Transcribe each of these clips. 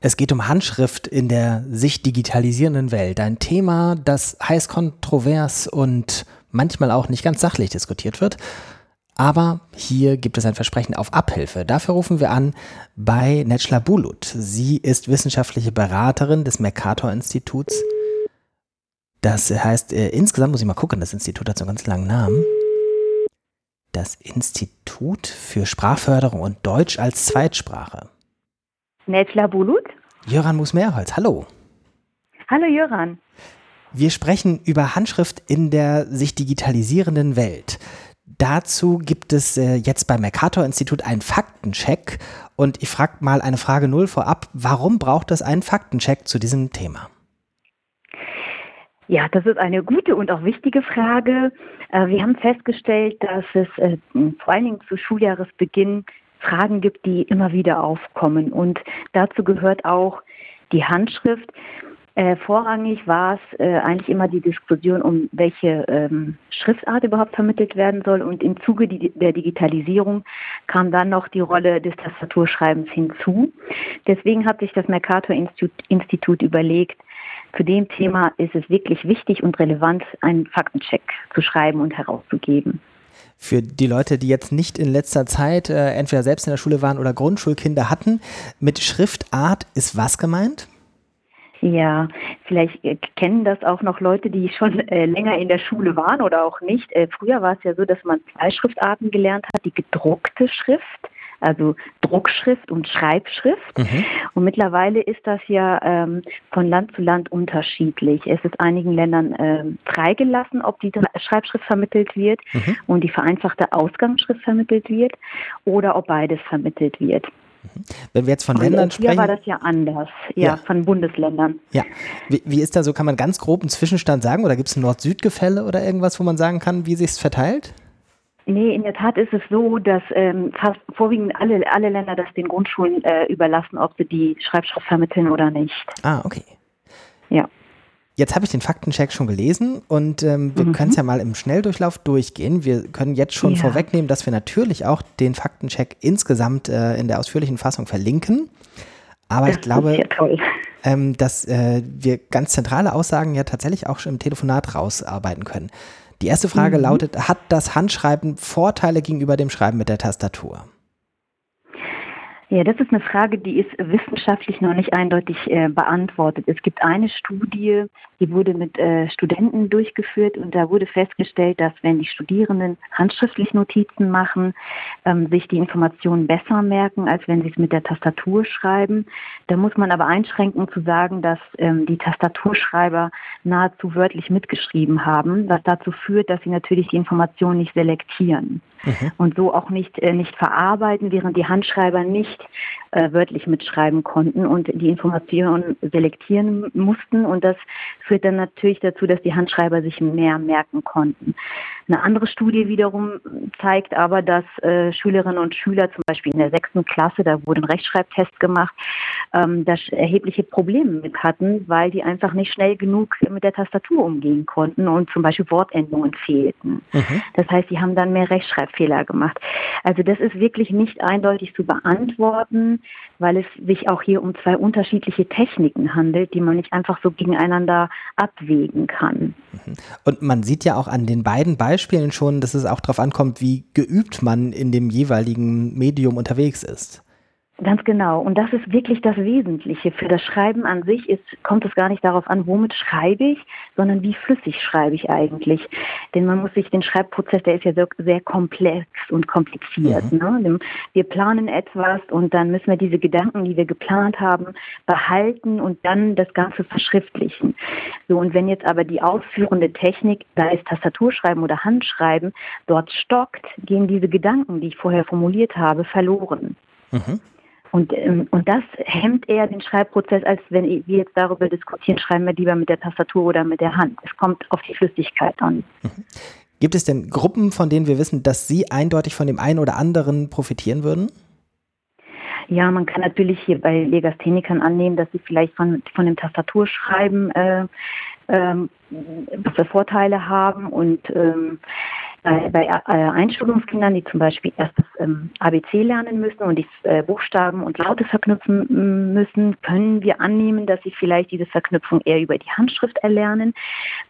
Es geht um Handschrift in der sich digitalisierenden Welt. Ein Thema, das heiß kontrovers und manchmal auch nicht ganz sachlich diskutiert wird. Aber hier gibt es ein Versprechen auf Abhilfe. Dafür rufen wir an bei Netschla Bulut. Sie ist wissenschaftliche Beraterin des Mercator-Instituts. Das heißt, äh, insgesamt muss ich mal gucken, das Institut hat so einen ganz langen Namen. Das Institut für Sprachförderung und Deutsch als Zweitsprache. Netla Bulut. Jöran Musmeerholz, hallo. Hallo Jöran. Wir sprechen über Handschrift in der sich digitalisierenden Welt. Dazu gibt es äh, jetzt beim Mercator-Institut einen Faktencheck. Und ich frage mal eine Frage null vorab. Warum braucht es einen Faktencheck zu diesem Thema? Ja, das ist eine gute und auch wichtige Frage. Äh, wir haben festgestellt, dass es äh, vor allen Dingen zu Schuljahresbeginn Fragen gibt, die immer wieder aufkommen. Und dazu gehört auch die Handschrift. Äh, vorrangig war es äh, eigentlich immer die Diskussion, um welche ähm, Schriftart überhaupt vermittelt werden soll. Und im Zuge die, der Digitalisierung kam dann noch die Rolle des Tastaturschreibens hinzu. Deswegen hat sich das Mercator-Institut überlegt, zu dem Thema ist es wirklich wichtig und relevant, einen Faktencheck zu schreiben und herauszugeben für die Leute, die jetzt nicht in letzter Zeit äh, entweder selbst in der Schule waren oder Grundschulkinder hatten. Mit Schriftart ist was gemeint? Ja, vielleicht äh, kennen das auch noch Leute, die schon äh, länger in der Schule waren oder auch nicht. Äh, früher war es ja so, dass man zwei Schriftarten gelernt hat, die gedruckte Schrift also Druckschrift und Schreibschrift. Mhm. Und mittlerweile ist das ja ähm, von Land zu Land unterschiedlich. Es ist einigen Ländern ähm, freigelassen, ob die Schreibschrift vermittelt wird mhm. und die vereinfachte Ausgangsschrift vermittelt wird oder ob beides vermittelt wird. Mhm. Wenn wir jetzt von Ländern sprechen. Hier war das ja anders, ja, ja. von Bundesländern. Ja. Wie, wie, ist da so, kann man ganz grob einen Zwischenstand sagen oder gibt es ein Nord-Süd-Gefälle oder irgendwas, wo man sagen kann, wie sich es verteilt? Nee, in der Tat ist es so, dass ähm, fast vorwiegend alle, alle Länder das den Grundschulen äh, überlassen, ob sie die Schreibschrift vermitteln oder nicht. Ah, okay. Ja. Jetzt habe ich den Faktencheck schon gelesen und ähm, wir mhm. können es ja mal im Schnelldurchlauf durchgehen. Wir können jetzt schon ja. vorwegnehmen, dass wir natürlich auch den Faktencheck insgesamt äh, in der ausführlichen Fassung verlinken. Aber das ich glaube, ähm, dass äh, wir ganz zentrale Aussagen ja tatsächlich auch schon im Telefonat rausarbeiten können. Die erste Frage mhm. lautet, hat das Handschreiben Vorteile gegenüber dem Schreiben mit der Tastatur? Ja, das ist eine Frage, die ist wissenschaftlich noch nicht eindeutig äh, beantwortet. Es gibt eine Studie, die wurde mit äh, Studenten durchgeführt und da wurde festgestellt, dass wenn die Studierenden handschriftlich Notizen machen, ähm, sich die Informationen besser merken, als wenn sie es mit der Tastatur schreiben. Da muss man aber einschränken zu sagen, dass ähm, die Tastaturschreiber nahezu wörtlich mitgeschrieben haben, was dazu führt, dass sie natürlich die Informationen nicht selektieren mhm. und so auch nicht, äh, nicht verarbeiten, während die Handschreiber nicht just äh, wörtlich mitschreiben konnten und die Informationen selektieren mussten. Und das führt dann natürlich dazu, dass die Handschreiber sich mehr merken konnten. Eine andere Studie wiederum zeigt aber, dass äh, Schülerinnen und Schüler zum Beispiel in der sechsten Klasse, da wurde ein Rechtschreibtest gemacht, ähm, da erhebliche Probleme mit hatten, weil die einfach nicht schnell genug mit der Tastatur umgehen konnten und zum Beispiel Wortendungen fehlten. Mhm. Das heißt, sie haben dann mehr Rechtschreibfehler gemacht. Also das ist wirklich nicht eindeutig zu beantworten, weil es sich auch hier um zwei unterschiedliche Techniken handelt, die man nicht einfach so gegeneinander abwägen kann. Und man sieht ja auch an den beiden Beispielen schon, dass es auch darauf ankommt, wie geübt man in dem jeweiligen Medium unterwegs ist. Ganz genau. Und das ist wirklich das Wesentliche. Für das Schreiben an sich ist, kommt es gar nicht darauf an, womit schreibe ich, sondern wie flüssig schreibe ich eigentlich. Denn man muss sich den Schreibprozess, der ist ja sehr, sehr komplex und kompliziert. Mhm. Ne? Wir planen etwas und dann müssen wir diese Gedanken, die wir geplant haben, behalten und dann das Ganze verschriftlichen. So, und wenn jetzt aber die ausführende Technik, da ist Tastaturschreiben oder Handschreiben, dort stockt, gehen diese Gedanken, die ich vorher formuliert habe, verloren. Mhm. Und, ähm, und das hemmt eher den Schreibprozess, als wenn wir jetzt darüber diskutieren, schreiben wir lieber mit der Tastatur oder mit der Hand. Es kommt auf die Flüssigkeit an. Mhm. Gibt es denn Gruppen, von denen wir wissen, dass sie eindeutig von dem einen oder anderen profitieren würden? Ja, man kann natürlich hier bei Legasthenikern annehmen, dass sie vielleicht von, von dem Tastaturschreiben äh, ähm, Vorteile haben und ähm, Bei, bei äh, Einschulungskindern, die zum Beispiel erst das ähm, ABC lernen müssen und die äh, Buchstaben und Laute verknüpfen müssen, können wir annehmen, dass sie vielleicht diese Verknüpfung eher über die Handschrift erlernen,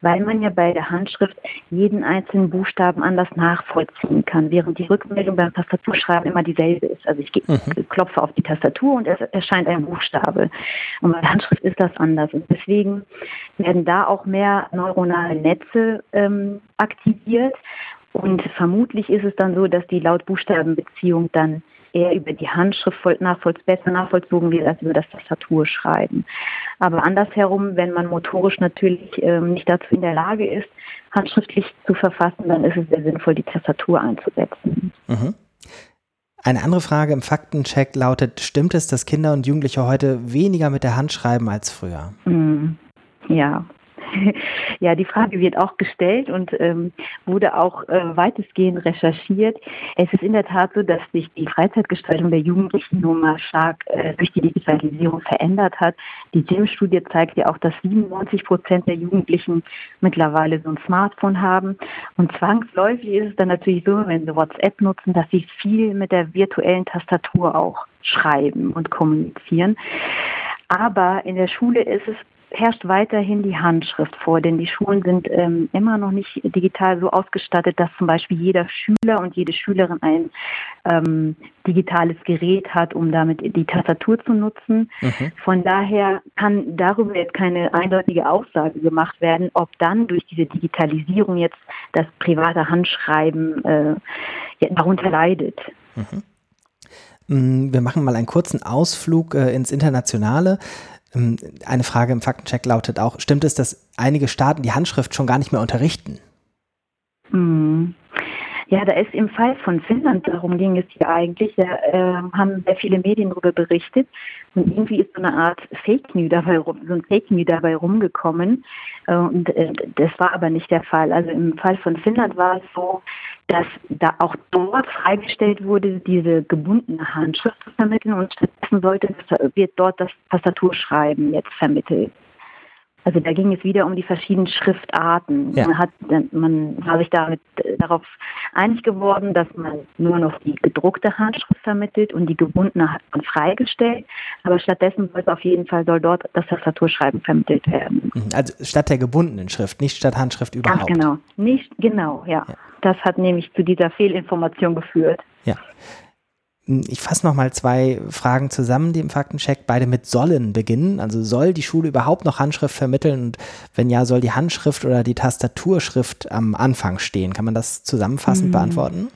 weil man ja bei der Handschrift jeden einzelnen Buchstaben anders nachvollziehen kann, während die Rückmeldung beim Tastaturschreiben immer dieselbe ist. Also ich mhm. klopfe auf die Tastatur und es erscheint ein Buchstabe. Und bei der Handschrift ist das anders. Und deswegen werden da auch mehr neuronale Netze ähm, aktiviert. Und vermutlich ist es dann so, dass die Laut-Buchstaben-Beziehung dann eher über die Handschrift nachvollz besser nachvollzogen wird als über das Tastaturschreiben. Aber andersherum, wenn man motorisch natürlich ähm, nicht dazu in der Lage ist, handschriftlich zu verfassen, dann ist es sehr sinnvoll, die Tastatur einzusetzen. Mhm. Eine andere Frage im Faktencheck lautet, stimmt es, dass Kinder und Jugendliche heute weniger mit der Hand schreiben als früher? Mm, ja, Ja, die Frage wird auch gestellt und ähm, wurde auch äh, weitestgehend recherchiert. Es ist in der Tat so, dass sich die Freizeitgestaltung der Jugendlichen nun mal stark äh, durch die Digitalisierung verändert hat. Die JIM-Studie zeigt ja auch, dass 97 Prozent der Jugendlichen mittlerweile so ein Smartphone haben. Und zwangsläufig ist es dann natürlich so, wenn sie WhatsApp nutzen, dass sie viel mit der virtuellen Tastatur auch schreiben und kommunizieren. Aber in der Schule ist es herrscht weiterhin die Handschrift vor, denn die Schulen sind ähm, immer noch nicht digital so ausgestattet, dass zum Beispiel jeder Schüler und jede Schülerin ein ähm, digitales Gerät hat, um damit die Tastatur zu nutzen. Mhm. Von daher kann darüber jetzt keine eindeutige Aussage gemacht werden, ob dann durch diese Digitalisierung jetzt das private Handschreiben äh, darunter leidet. Mhm. Mm, wir machen mal einen kurzen Ausflug äh, ins Internationale. Ähm, eine Frage im Faktencheck lautet auch, stimmt es, dass einige Staaten die Handschrift schon gar nicht mehr unterrichten? Hm. Ja, da ist im Fall von Finnland, darum ging es ja eigentlich, da äh, haben sehr viele Medien darüber berichtet und irgendwie ist so eine Art Fake News dabei, so ein Fake News dabei rumgekommen äh, und äh, das war aber nicht der Fall. Also im Fall von Finnland war es so, dass da auch dort freigestellt wurde, diese gebundene Handschrift zu vermitteln und stattdessen sollte, wird dort das Tastaturschreiben jetzt vermittelt. Also da ging es wieder um die verschiedenen Schriftarten. Ja. Man, hat, man war sich damit äh, darauf einig geworden, dass man nur noch die gedruckte Handschrift vermittelt und die gebundene hat man freigestellt. Aber stattdessen sollte auf jeden Fall soll dort das Tastaturschreiben vermittelt werden. Mhm. Also statt der gebundenen Schrift, nicht statt Handschrift überhaupt. Ganz genau, nicht genau, ja. ja. Das hat nämlich zu dieser Fehlinformation geführt. Ja. Ich fasse nochmal zwei Fragen zusammen, die im Faktencheck beide mit sollen beginnen. Also soll die Schule überhaupt noch Handschrift vermitteln und wenn ja, soll die Handschrift oder die Tastaturschrift am Anfang stehen? Kann man das zusammenfassend mhm. beantworten?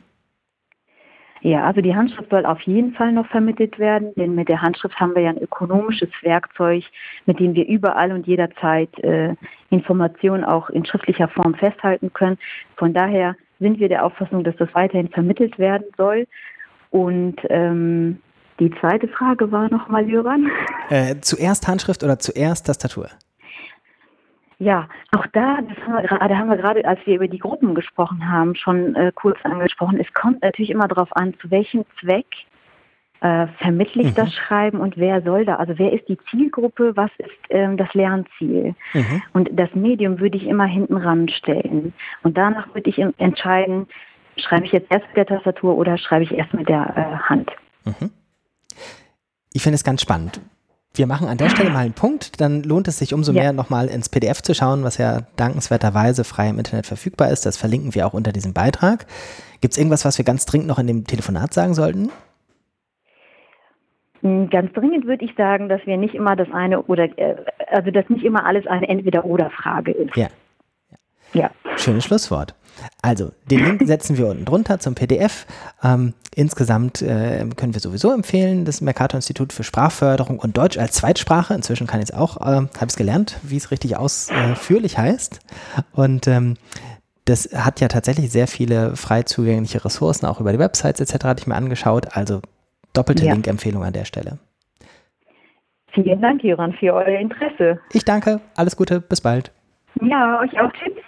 Ja, also die Handschrift soll auf jeden Fall noch vermittelt werden, denn mit der Handschrift haben wir ja ein ökonomisches Werkzeug, mit dem wir überall und jederzeit äh, Informationen auch in schriftlicher Form festhalten können. Von daher sind wir der Auffassung, dass das weiterhin vermittelt werden soll. Und ähm, die zweite Frage war nochmal, Jöran. Äh, zuerst Handschrift oder zuerst Tastatur? Ja, auch da, das haben wir gerade, haben wir gerade, als wir über die Gruppen gesprochen haben, schon äh, kurz angesprochen. Es kommt natürlich immer darauf an, zu welchem Zweck äh, vermittle ich mhm. das Schreiben und wer soll da? Also wer ist die Zielgruppe, was ist ähm, das Lernziel? Mhm. Und das Medium würde ich immer hinten ranstellen. Und danach würde ich entscheiden, schreibe ich jetzt erst mit der Tastatur oder schreibe ich erst mit der äh, Hand. Mhm. Ich finde es ganz spannend. Wir machen an der Stelle mal einen Punkt, dann lohnt es sich umso ja. mehr nochmal ins PDF zu schauen, was ja dankenswerterweise frei im Internet verfügbar ist. Das verlinken wir auch unter diesem Beitrag. Gibt es irgendwas, was wir ganz dringend noch in dem Telefonat sagen sollten? Hm, ganz dringend würde ich sagen, dass wir nicht immer das eine oder, äh, also dass nicht immer alles eine Entweder-Oder-Frage ist. Ja. ja. Schönes Schlusswort. Also, den Link setzen wir unten drunter zum PDF. Ähm, insgesamt äh, können wir sowieso empfehlen, das Mercator-Institut für Sprachförderung und Deutsch als Zweitsprache. Inzwischen kann ich es auch, äh, habe es gelernt, wie es richtig ausführlich heißt. Und ähm, das hat ja tatsächlich sehr viele frei zugängliche Ressourcen, auch über die Websites etc. hatte ich mir angeschaut. Also doppelte ja. Link-Empfehlung an der Stelle. Vielen Dank, Joran, für euer Interesse. Ich danke. Alles Gute. Bis bald. Ja, euch auch. Tschüss.